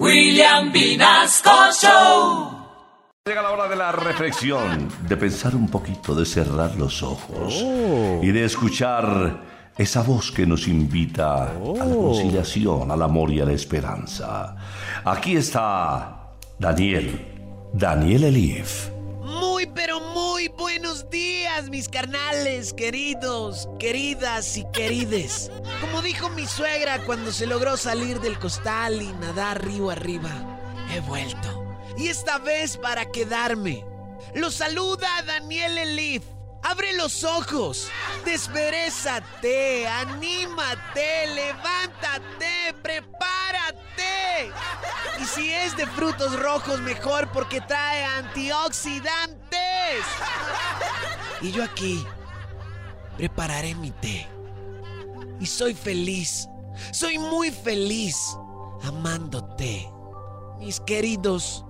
William Vinasco Show. Llega la hora de la reflexión, de pensar un poquito, de cerrar los ojos y de escuchar esa voz que nos invita a la conciliación, al amor y a la esperanza. Aquí está Daniel, Daniel Elif. Pero muy buenos días, mis carnales, queridos, queridas y querides. Como dijo mi suegra cuando se logró salir del costal y nadar río arriba, he vuelto. Y esta vez para quedarme. Lo saluda Daniel Elif. Abre los ojos, desperezate, anímate, levántate, prepárate. Y si es de frutos rojos, mejor porque trae Y yo aquí prepararé mi té. Y soy feliz, soy muy feliz amándote. Mis queridos,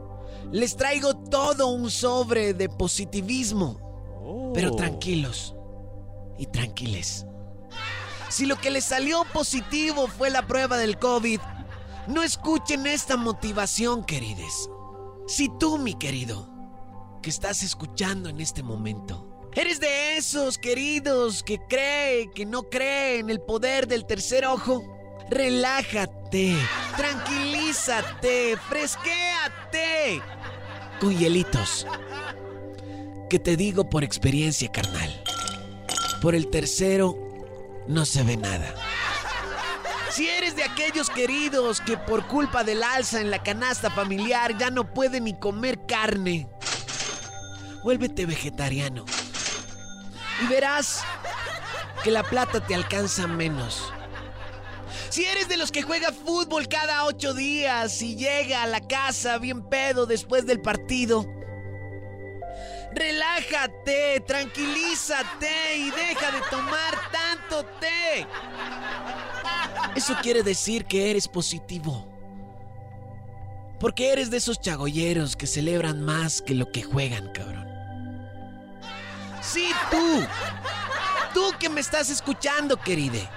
les traigo todo un sobre de positivismo. Pero tranquilos y tranquiles. Si lo que les salió positivo fue la prueba del COVID, no escuchen esta motivación, querides. Si tú, mi querido, que estás escuchando en este momento, eres de esos queridos que cree, que no cree en el poder del tercer ojo, relájate, tranquilízate, fresquéate con hielitos. Que te digo por experiencia, carnal. Por el tercero no se ve nada. Si eres de aquellos queridos que por culpa del alza en la canasta familiar ya no pueden ni comer carne, vuélvete vegetariano. Y verás que la plata te alcanza menos. Si eres de los que juega fútbol cada ocho días y llega a la casa bien pedo después del partido, relájate, tranquilízate y deja de tomar tanto té. Eso quiere decir que eres positivo. Porque eres de esos chagolleros que celebran más que lo que juegan, cabrón. Sí, tú. Tú que me estás escuchando, queride.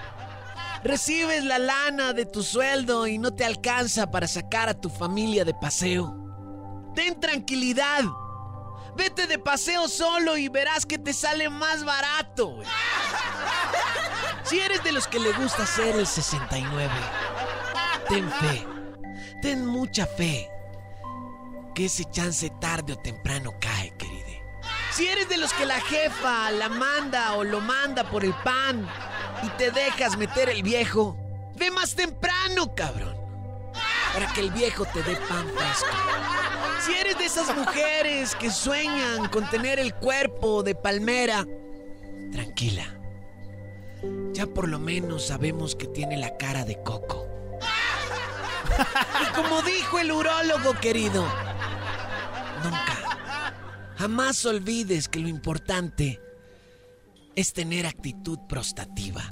Recibes la lana de tu sueldo y no te alcanza para sacar a tu familia de paseo. Ten tranquilidad. Vete de paseo solo y verás que te sale más barato. Si eres de los que le gusta hacer el 69, ten fe. Ten mucha fe. Que ese chance tarde o temprano cae. Si eres de los que la jefa la manda o lo manda por el pan y te dejas meter el viejo, ve más temprano, cabrón. Para que el viejo te dé pan fresco. Si eres de esas mujeres que sueñan con tener el cuerpo de palmera, tranquila. Ya por lo menos sabemos que tiene la cara de coco. Y como dijo el urólogo querido, jamás olvides que lo importante es tener actitud prostativa.